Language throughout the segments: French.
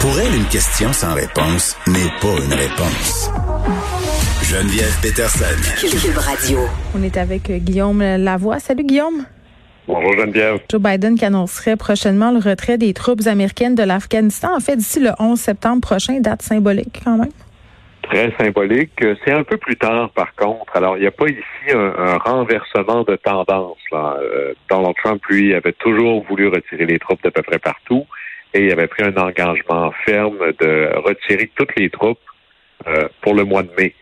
Pour elle, une question sans réponse n'est pas une réponse. Geneviève Peterson. Cube Radio. On est avec euh, Guillaume Lavoie. Salut Guillaume. Bonjour Geneviève. Joe Biden qui annoncerait prochainement le retrait des troupes américaines de l'Afghanistan. En fait, d'ici le 11 septembre prochain, date symbolique quand même. Très symbolique. C'est un peu plus tard, par contre. Alors, il n'y a pas ici un, un, renversement de tendance. Là. Euh, Donald Trump, lui, avait toujours voulu retirer les troupes d'à peu près partout et il avait pris un engagement ferme de retirer toutes les troupes euh, pour le mois de mai.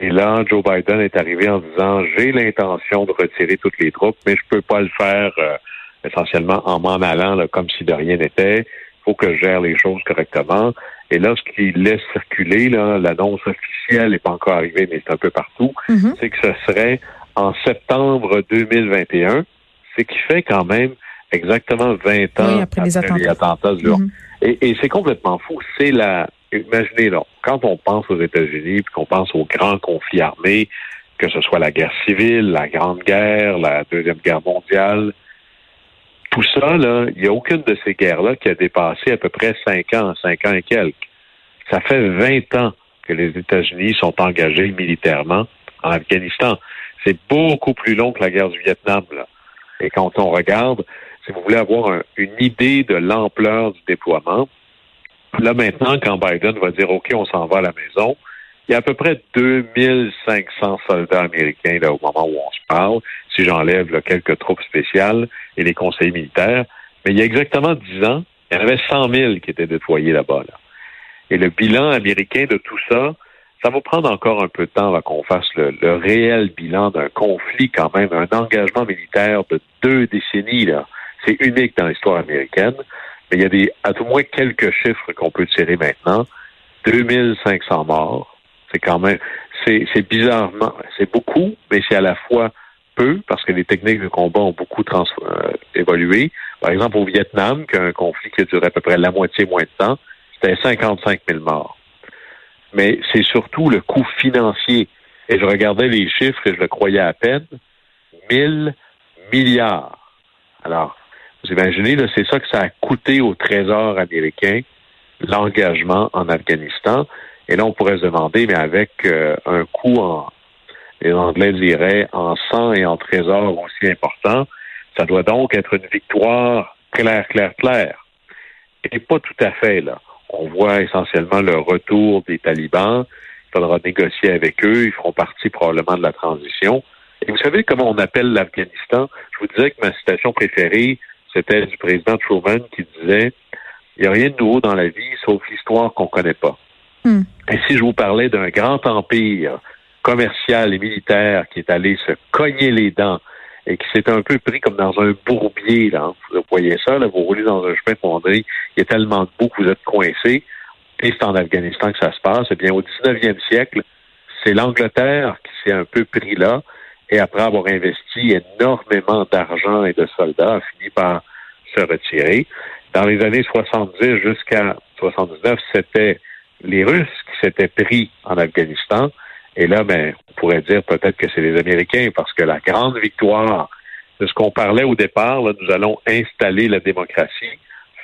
Et là, Joe Biden est arrivé en disant j'ai l'intention de retirer toutes les troupes, mais je peux pas le faire euh, essentiellement en m'en allant là, comme si de rien n'était. Il faut que je gère les choses correctement. Et là, ce qu'il laisse circuler, l'annonce officielle n'est pas encore arrivée, mais c'est un peu partout, Mhm. c'est que ce serait en septembre 2021, ce qui fait quand même exactement 20 ans Oui, après les attentats. attentats de Lyon. Mhm. Et, et c'est complètement fou. C'est la. Imaginez, là, quand on pense aux États-Unis, puis qu'on pense aux grands conflits armés, que ce soit la guerre civile, la Grande Guerre, la Deuxième Guerre mondiale, tout ça, là, il n'y a aucune de ces guerres-là qui a dépassé à peu près cinq ans, cinq ans et quelques. Ça fait 20 ans que les États-Unis sont engagés militairement en Afghanistan. C'est beaucoup plus long que la guerre du Vietnam. Et quand on regarde, si vous voulez avoir un- une idée de l'ampleur du déploiement, là maintenant, quand Biden va dire OK, on s'en va à la maison, il y a à peu près 2500 soldats américains là, au moment où on se parle, si j'enlève là, quelques troupes spéciales et les conseillers militaires. Mais il y a exactement 10 ans, il y en avait 100 000 qui étaient déployés là-bas. Là. Et le bilan américain de tout ça, ça va prendre encore un peu de temps avant qu'on fasse le, le réel bilan d'un conflit quand même, un engagement militaire de deux décennies. là. C'est unique dans l'histoire américaine. Mais il y a des, à tout moins quelques chiffres qu'on peut tirer maintenant. 2500 morts. C'est quand même, c'est, bizarrement, c'est beaucoup, mais c'est à la fois peu parce que les techniques de combat ont beaucoup trans, euh, évolué. Par exemple, au Vietnam, qui a un conflit qui a duré à peu près la moitié moins de temps, c'était 55 000 morts. Mais c'est surtout le coût financier. Et je regardais les chiffres et je le croyais à peine. 1000 milliards. Alors, vous imaginez, c'est ça que ça a coûté au Trésor américain, l'engagement en Afghanistan. Et là, on pourrait se demander, mais avec euh, un coût en, les Anglais diraient, en sang et en trésor aussi important, ça doit donc être une victoire claire, claire, claire. Et pas tout à fait, là. On voit essentiellement le retour des talibans. Il faudra négocier avec eux. Ils feront partie probablement de la transition. Et vous savez comment on appelle l'Afghanistan? Je vous disais que ma citation préférée, c'était du président Truman qui disait Il n'y a rien de nouveau dans la vie sauf l'histoire qu'on ne connaît pas. Hmm. Et si je vous parlais d'un grand empire commercial et militaire qui est allé se cogner les dents et qui s'est un peu pris comme dans un bourbier, là. Vous voyez ça, là, vous roulez dans un chemin fondé, il y a tellement de boue que vous êtes coincé, et c'est en Afghanistan que ça se passe. Eh bien, au 19e siècle, c'est l'Angleterre qui s'est un peu pris là, et après avoir investi énormément d'argent et de soldats, a fini par se retirer. Dans les années 70 jusqu'à 79, c'était les Russes qui s'étaient pris en Afghanistan. Et là, ben, on pourrait dire peut-être que c'est les Américains, parce que la grande victoire de ce qu'on parlait au départ, là, nous allons installer la démocratie.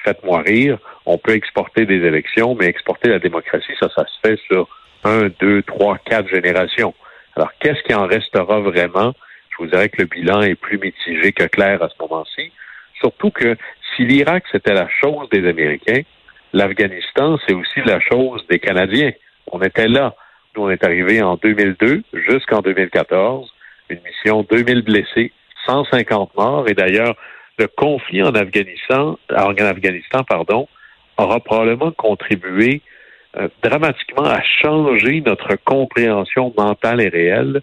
Faites-moi rire. On peut exporter des élections, mais exporter la démocratie, ça, ça se fait sur un, deux, trois, quatre générations. Alors, qu'est-ce qui en restera vraiment? Je vous dirais que le bilan est plus mitigé que clair à ce moment-ci. Surtout que si l'Irak, c'était la chose des Américains, l'Afghanistan, c'est aussi la chose des Canadiens. On était là. Nous, on est arrivé en 2002 jusqu'en 2014. Une mission, 2000 blessés, 150 morts. Et d'ailleurs, le conflit en Afghanistan, en Afghanistan, pardon, aura probablement contribué euh, dramatiquement à changer notre compréhension mentale et réelle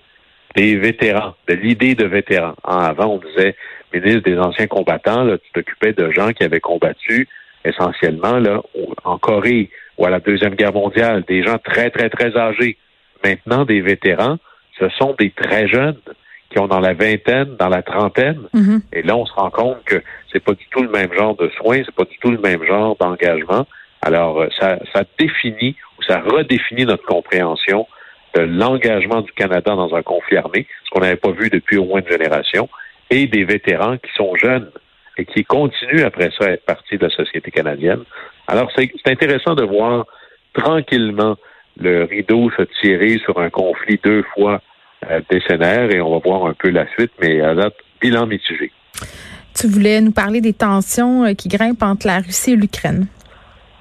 des vétérans, de l'idée de vétérans. En avant, on disait ministre des anciens combattants, là, tu t'occupais de gens qui avaient combattu essentiellement là, en Corée ou à la Deuxième Guerre mondiale, des gens très, très, très âgés. Maintenant, des vétérans, ce sont des très jeunes qui ont dans la vingtaine, dans la trentaine. Mhm. Et là, on se rend compte que c'est pas du tout le même genre de soins, c'est pas du tout le même genre d'engagement. Alors, euh, ça, ça définit ou ça redéfinit notre compréhension de l'engagement du Canada dans un conflit armé, ce qu'on n'avait pas vu depuis au moins une génération, et des vétérans qui sont jeunes et qui continuent après ça à être partie de la société canadienne. Alors, c'est intéressant de voir tranquillement le rideau se tirer sur un conflit deux fois euh, décennaire et on va voir un peu la suite, mais à date, bilan mitigé. Tu voulais nous parler des tensions euh, qui grimpent entre la Russie et l'Ukraine.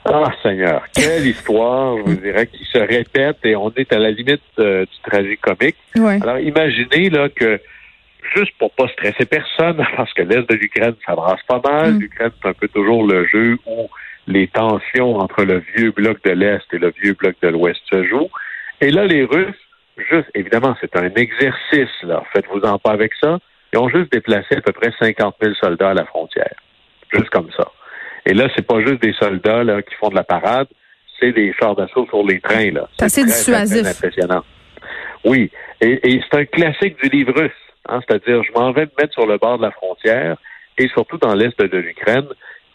Ah, Seigneur, quelle histoire, je vous dirais, qui se répète et on est à la limite euh, du tragique comique. Ouais. Alors, imaginez là que, juste pour pas stresser personne, parce que l'Est de l'Ukraine, ça brasse pas mal. Mm. L'Ukraine, c'est un peu toujours le jeu où les tensions entre le vieux bloc de l'Est et le vieux bloc de l'Ouest se jouent. Et là, les Russes, juste, évidemment, c'est un exercice, là. Faites-vous-en pas avec ça. Ils ont juste déplacé à peu près 50 000 soldats à la frontière. Juste comme ça. Et là, c'est pas juste des soldats là, qui font de la parade, c'est des chars d'assaut sur les trains. là. C'est assez dissuasif. impressionnant. Oui. Et, et c'est un classique du livre russe. Hein, C'est-à-dire, je m'en vais me mettre sur le bord de la frontière et surtout dans l'est de l'Ukraine,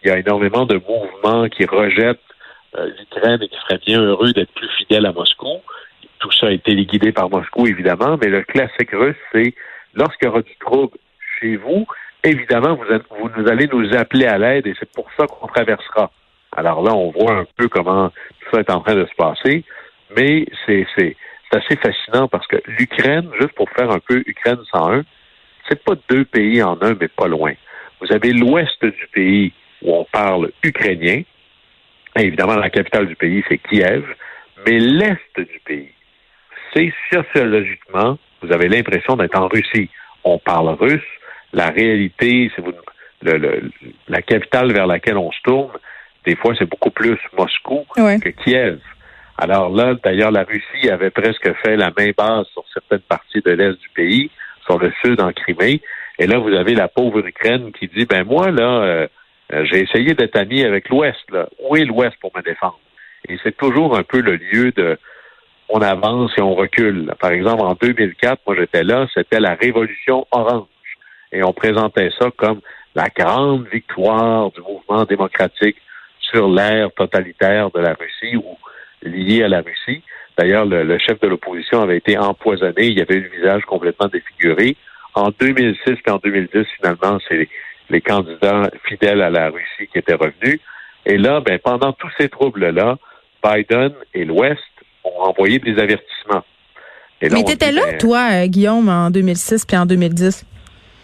il y a énormément de mouvements qui rejettent euh, l'Ukraine et qui seraient bien heureux d'être plus fidèles à Moscou. Tout ça a été guidé par Moscou, évidemment, mais le classique russe, c'est lorsqu'il y aura du trouble chez vous, évidemment, vous, allez nous appeler à l'aide et c'est pour ça qu'on traversera. Alors là, on voit un peu comment tout ça est en train de se passer, mais c'est c'est assez fascinant parce que l'Ukraine, juste pour faire un peu Ukraine 101, c'est pas deux pays en un, mais pas loin. Vous avez l'ouest du pays où on parle ukrainien. Et évidemment, la capitale du pays, c'est Kiev. Mais l'est du pays, c'est sociologiquement, vous avez l'impression d'être en Russie. On parle russe. La réalité, c'est vous, le- le- la capitale vers laquelle on se tourne, des fois, c'est beaucoup plus Moscou Ouais. que Kiev. Alors là, d'ailleurs, la Russie avait presque fait la main basse sur certaines parties de l'est du pays, sur le sud en Crimée. Et là, vous avez la pauvre Ukraine qui dit, ben moi, là, euh, euh, j'ai essayé d'être ami avec l'Ouest. Où est l'Ouest pour me défendre? Et c'est toujours un peu le lieu de on avance et on recule. Par exemple, en 2004, moi j'étais là, c'était la révolution orange. Et on présentait ça comme la grande victoire du mouvement démocratique sur l'ère totalitaire de la Russie liée à la Russie. D'ailleurs, le, le chef de l'opposition avait été empoisonné, il avait eu le visage complètement défiguré. En 2006 et en 2010, finalement, c'est les, les candidats fidèles à la Russie qui étaient revenus. Et là, ben, pendant tous ces troubles-là, Biden et l'Ouest ont envoyé des avertissements. Et là, Mais t'étais là, ben, toi, euh, Guillaume, en 2006 puis en 2010.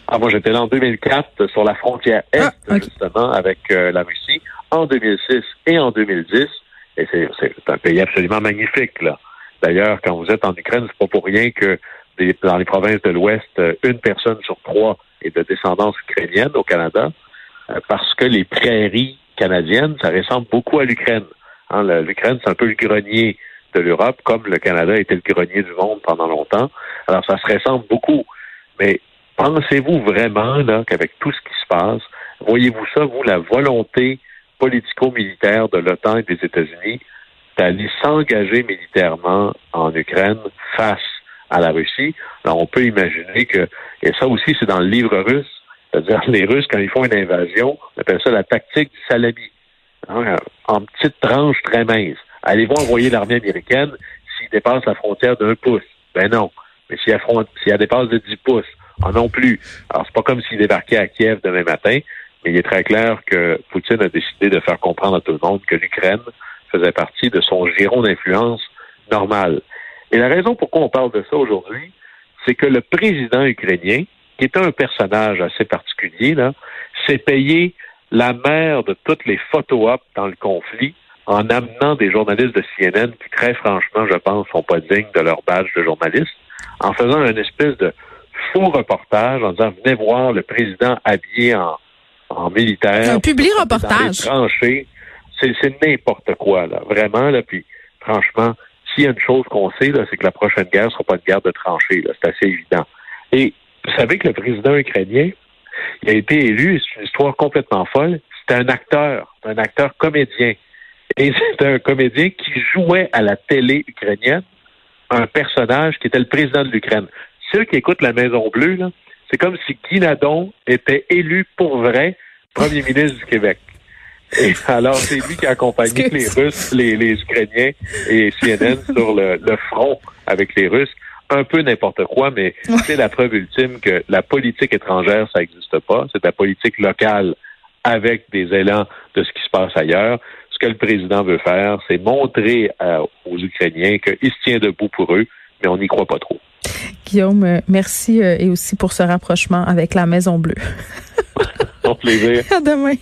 Ah, moi, j'étais là en 2004 sur la frontière Est, Ah, justement, avec euh, la Russie, en 2006 et en 2010. Et c'est un pays absolument magnifique, là. D'ailleurs, quand vous êtes en Ukraine, c'est pas pour rien que des- dans les provinces de l'Ouest, euh, une personne sur trois est de descendance ukrainienne au Canada, euh, parce que les prairies canadiennes, ça ressemble beaucoup à l'Ukraine. Hein, L'Ukraine, c'est un peu le grenier de l'Europe, comme le Canada était le grenier du monde pendant longtemps. Alors, ça se ressemble beaucoup. Mais pensez-vous vraiment qu'avec tout ce qui se passe, voyez-vous ça, vous, la volonté politico-militaire de l'OTAN et des États-Unis d'aller s'engager militairement en Ukraine face à la Russie? Alors, on peut imaginer que, et ça aussi, c'est dans le livre russe, c'est-à-dire les Russes, quand ils font une invasion, on appelle ça la tactique du salami. Hein, en petites tranches très minces. Allez-vous envoyer l'armée américaine s'il dépasse la frontière d'un pouce? Ben non. Mais si elle, dépasse de 10 pouces, ah non plus. Alors, c'est pas comme s'il débarquait à Kiev demain matin, mais il est très clair que Poutine a décidé de faire comprendre à tout le monde que l'Ukraine faisait partie de son giron d'influence normal. Et la raison pourquoi on parle de ça aujourd'hui, c'est que le président ukrainien, qui est un personnage assez particulier, s'est payé la mère de toutes les photo-op dans le conflit en amenant des journalistes de CNN qui, très franchement, je pense, sont pas dignes de leur badge de journaliste, en faisant une espèce de faux reportage en disant venez voir le président habillé en, en militaire. Un public reportage. C'est, n'importe quoi, là. Vraiment, là. Puis, franchement, s'il y a une chose qu'on sait, là, c'est que la prochaine guerre sera pas une guerre de tranchées, là. C'est assez évident. Et vous savez que le président ukrainien, Il a été élu, c'est une histoire complètement folle. C'était un acteur, un acteur comédien. Et c'était un comédien qui jouait à la télé ukrainienne un personnage qui était le président de l'Ukraine. Ceux qui écoutent la Maison Bleue, c'est comme si Guy Nadon était élu pour vrai premier ministre du Québec. Et alors, c'est lui qui a accompagné les Russes, les, Ukrainiens et CNN sur le, front avec les Russes. Un peu n'importe quoi, mais c'est la preuve ultime que la politique étrangère, ça n'existe pas. C'est la politique locale avec des élans de ce qui se passe ailleurs. Ce que le président veut faire, c'est montrer euh, aux Ukrainiens qu'il se tient debout pour eux, mais on n'y croit pas trop. Guillaume, euh, merci euh, et aussi pour ce rapprochement avec la Maison Bleue. Au plaisir. À demain.